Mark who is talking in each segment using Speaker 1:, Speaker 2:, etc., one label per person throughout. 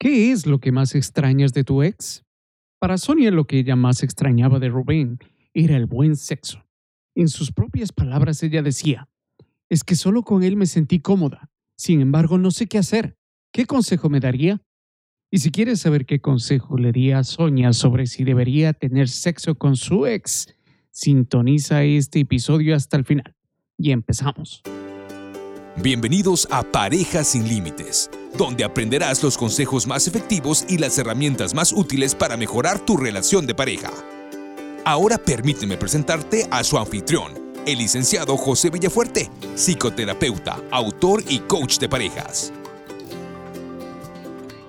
Speaker 1: ¿Qué es lo que más extrañas de tu ex? Para Sonia lo que ella más extrañaba de Rubén era el buen sexo. En sus propias palabras ella decía, es que solo con él me sentí cómoda. Sin embargo, no sé qué hacer. ¿Qué consejo me daría? Y si quieres saber qué consejo le di a Sonia sobre si debería tener sexo con su ex, sintoniza este episodio hasta el final. Y empezamos.
Speaker 2: Bienvenidos a Parejas sin Límites, donde aprenderás los consejos más efectivos y las herramientas más útiles para mejorar tu relación de pareja. Ahora permíteme presentarte a su anfitrión, el licenciado José Villafuerte, psicoterapeuta, autor y coach de parejas.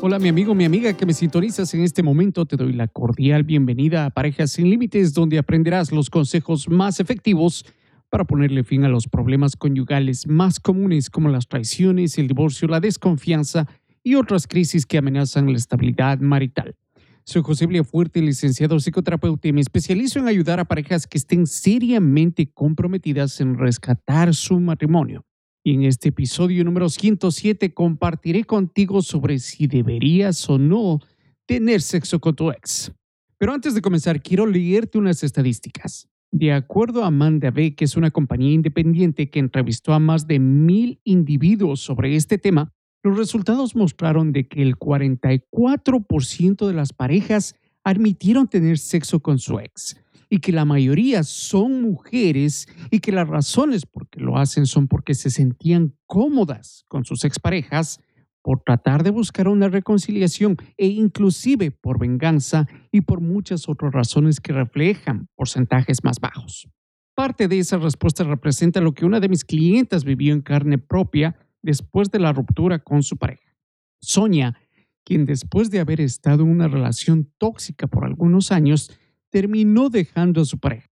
Speaker 1: Hola mi amigo, mi amiga que me sintonizas en este momento, te doy la cordial bienvenida a Parejas sin Límites, donde aprenderás los consejos más efectivos para ponerle fin a los problemas conyugales más comunes como las traiciones, el divorcio, la desconfianza y otras crisis que amenazan la estabilidad marital. Soy José Fuerte, licenciado psicoterapeuta y me especializo en ayudar a parejas que estén seriamente comprometidas en rescatar su matrimonio. Y en este episodio número 107 compartiré contigo sobre si deberías o no tener sexo con tu ex. Pero antes de comenzar, quiero leerte unas estadísticas. De acuerdo a Amanda B., que es una compañía independiente que entrevistó a más de mil individuos sobre este tema, los resultados mostraron que el 44% de las parejas admitieron tener sexo con su ex y que la mayoría son mujeres y que las razones por que lo hacen son porque se sentían cómodas con sus exparejas por tratar de buscar una reconciliación e inclusive por venganza y por muchas otras razones que reflejan porcentajes más bajos. Parte de esa respuesta representa lo que una de mis clientas vivió en carne propia después de la ruptura con su pareja. Sonia, quien después de haber estado en una relación tóxica por algunos años, terminó dejando a su pareja.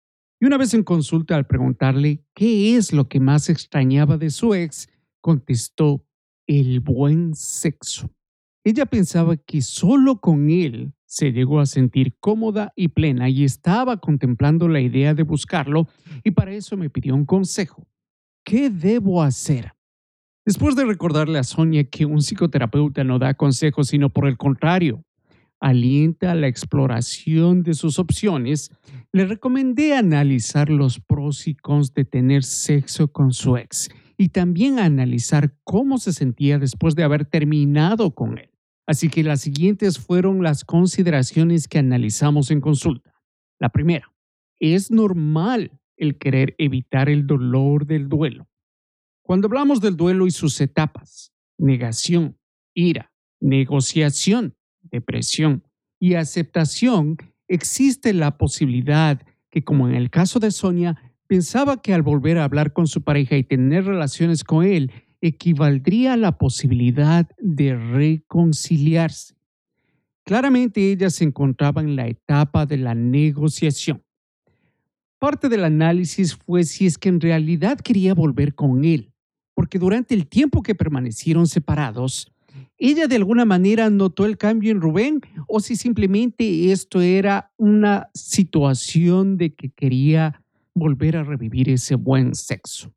Speaker 1: Y una vez en consulta al preguntarle qué es lo que más extrañaba de su ex, contestó el buen sexo. Ella pensaba que solo con él se llegó a sentir cómoda y plena y estaba contemplando la idea de buscarlo y para eso me pidió un consejo. ¿Qué debo hacer? Después de recordarle a Sonia que un psicoterapeuta no da consejos, sino por el contrario, alienta la exploración de sus opciones, le recomendé analizar los pros y cons de tener sexo con su ex y también analizar cómo se sentía después de haber terminado con él. Así que las siguientes fueron las consideraciones que analizamos en consulta. La primera, es normal el querer evitar el dolor del duelo. Cuando hablamos del duelo y sus etapas, negación, ira, negociación, depresión y aceptación, existe la posibilidad que, como en el caso de Sonia, Pensaba que al volver a hablar con su pareja y tener relaciones con él, equivaldría a la posibilidad de reconciliarse. Claramente ella se encontraba en la etapa de la negociación. Parte del análisis fue si es que en realidad quería volver con él, porque durante el tiempo que permanecieron separados, ella de alguna manera notó el cambio en Rubén o si simplemente esto era una situación de que quería volver a revivir ese buen sexo.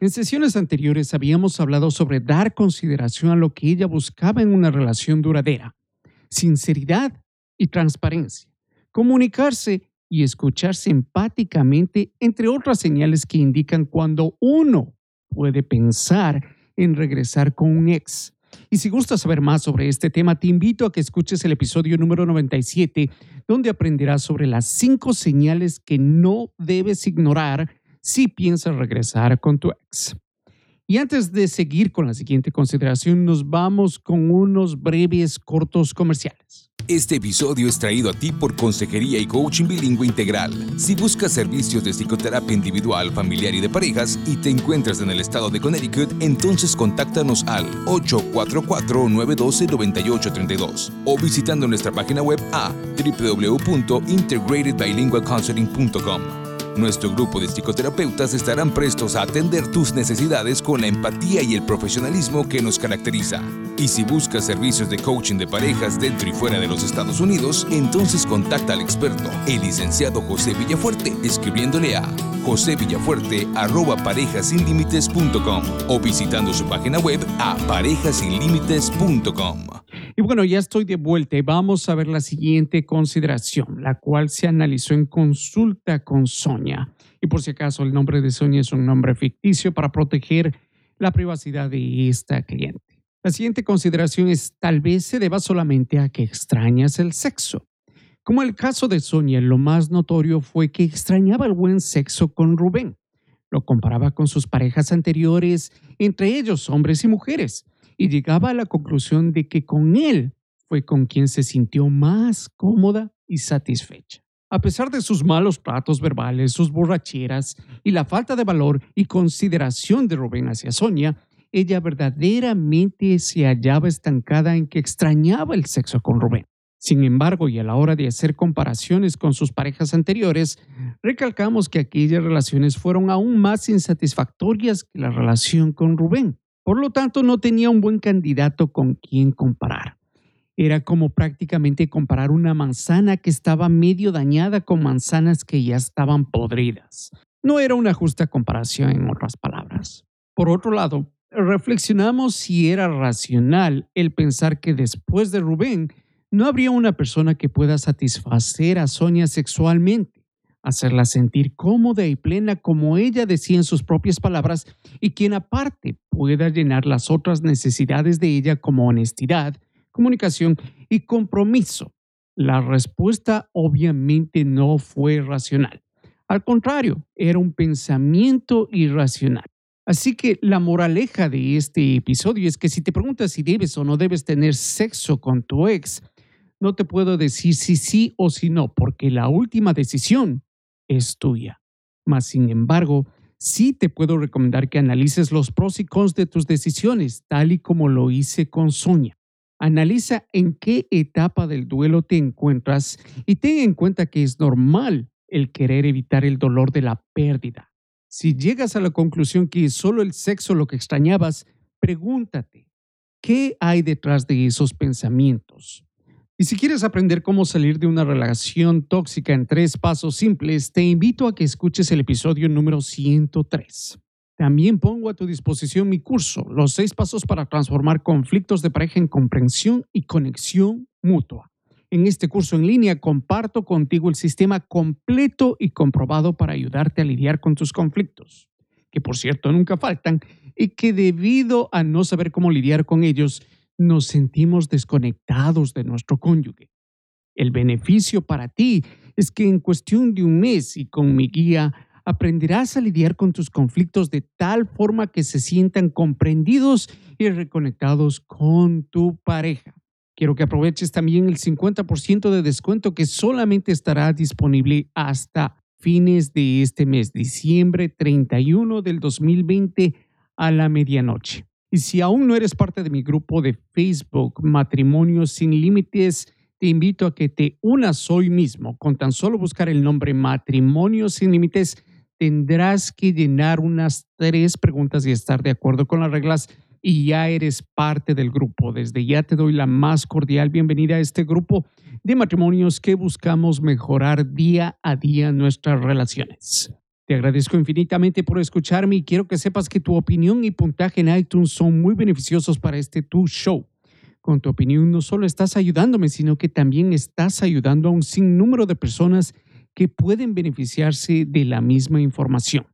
Speaker 1: En sesiones anteriores habíamos hablado sobre dar consideración a lo que ella buscaba en una relación duradera, sinceridad y transparencia, comunicarse y escucharse empáticamente, entre otras señales que indican cuando uno puede pensar en regresar con un ex y si gustas saber más sobre este tema, te invito a que escuches el episodio número 97, donde aprenderás sobre las cinco señales que no debes ignorar si piensas regresar con tu ex. Y antes de seguir con la siguiente consideración, nos vamos con unos breves cortos comerciales.
Speaker 2: Este episodio es traído a ti por Consejería y Coaching Bilingüe Integral. Si buscas servicios de psicoterapia individual, familiar y de parejas y te encuentras en el estado de Connecticut, entonces contáctanos al 844-912-9832 o visitando nuestra página web a www.integratedbilingualcounseling.com. Nuestro grupo de psicoterapeutas estarán prestos a atender tus necesidades con la empatía y el profesionalismo que nos caracteriza. Y si buscas servicios de coaching de parejas dentro y fuera de los Estados Unidos, entonces contacta al experto, el licenciado José Villafuerte, escribiéndole a josevillafuerte.parejasinlimites.com o visitando su página web a parejasinlimites.com.
Speaker 1: Y bueno, ya estoy de vuelta y vamos a ver la siguiente consideración, la cual se analizó en consulta con Sonia. Y por si acaso, el nombre de Sonia es un nombre ficticio para proteger la privacidad de esta cliente. La siguiente consideración es tal vez se deba solamente a que extrañas el sexo. Como el caso de Sonia, lo más notorio fue que extrañaba el buen sexo con Rubén. Lo comparaba con sus parejas anteriores, entre ellos hombres y mujeres y llegaba a la conclusión de que con él fue con quien se sintió más cómoda y satisfecha. A pesar de sus malos tratos verbales, sus borracheras y la falta de valor y consideración de Rubén hacia Sonia, ella verdaderamente se hallaba estancada en que extrañaba el sexo con Rubén. Sin embargo, y a la hora de hacer comparaciones con sus parejas anteriores, recalcamos que aquellas relaciones fueron aún más insatisfactorias que la relación con Rubén. Por lo tanto, no tenía un buen candidato con quien comparar. Era como prácticamente comparar una manzana que estaba medio dañada con manzanas que ya estaban podridas. No era una justa comparación, en otras palabras. Por otro lado, reflexionamos si era racional el pensar que después de Rubén no habría una persona que pueda satisfacer a Sonia sexualmente hacerla sentir cómoda y plena como ella decía en sus propias palabras y quien aparte pueda llenar las otras necesidades de ella como honestidad, comunicación y compromiso. La respuesta obviamente no fue racional. Al contrario, era un pensamiento irracional. Así que la moraleja de este episodio es que si te preguntas si debes o no debes tener sexo con tu ex, no te puedo decir si sí o si no, porque la última decisión es tuya. Mas, sin embargo, sí te puedo recomendar que analices los pros y cons de tus decisiones, tal y como lo hice con Sonia. Analiza en qué etapa del duelo te encuentras y ten en cuenta que es normal el querer evitar el dolor de la pérdida. Si llegas a la conclusión que es solo el sexo lo que extrañabas, pregúntate, ¿qué hay detrás de esos pensamientos? Y si quieres aprender cómo salir de una relación tóxica en tres pasos simples, te invito a que escuches el episodio número 103. También pongo a tu disposición mi curso, Los seis pasos para transformar conflictos de pareja en comprensión y conexión mutua. En este curso en línea comparto contigo el sistema completo y comprobado para ayudarte a lidiar con tus conflictos, que por cierto nunca faltan y que debido a no saber cómo lidiar con ellos, nos sentimos desconectados de nuestro cónyuge. El beneficio para ti es que en cuestión de un mes y con mi guía aprenderás a lidiar con tus conflictos de tal forma que se sientan comprendidos y reconectados con tu pareja. Quiero que aproveches también el 50% de descuento que solamente estará disponible hasta fines de este mes, diciembre 31 del 2020 a la medianoche. Y si aún no eres parte de mi grupo de Facebook Matrimonios sin Límites, te invito a que te unas hoy mismo. Con tan solo buscar el nombre Matrimonios sin Límites, tendrás que llenar unas tres preguntas y estar de acuerdo con las reglas y ya eres parte del grupo. Desde ya te doy la más cordial bienvenida a este grupo de matrimonios que buscamos mejorar día a día nuestras relaciones. Te agradezco infinitamente por escucharme y quiero que sepas que tu opinión y puntaje en iTunes son muy beneficiosos para este Tu Show. Con tu opinión no solo estás ayudándome, sino que también estás ayudando a un sinnúmero de personas que pueden beneficiarse de la misma información.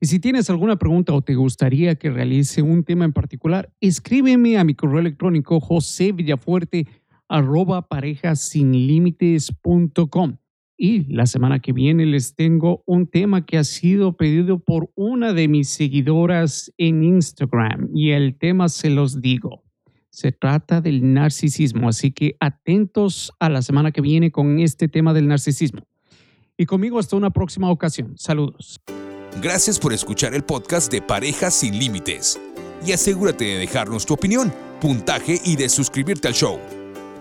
Speaker 1: Y si tienes alguna pregunta o te gustaría que realice un tema en particular, escríbeme a mi correo electrónico josevillafuerte arroba. Y la semana que viene les tengo un tema que ha sido pedido por una de mis seguidoras en Instagram y el tema se los digo. Se trata del narcisismo, así que atentos a la semana que viene con este tema del narcisismo. Y conmigo hasta una próxima ocasión. Saludos.
Speaker 2: Gracias por escuchar el podcast de Parejas sin Límites. Y asegúrate de dejarnos tu opinión, puntaje y de suscribirte al show.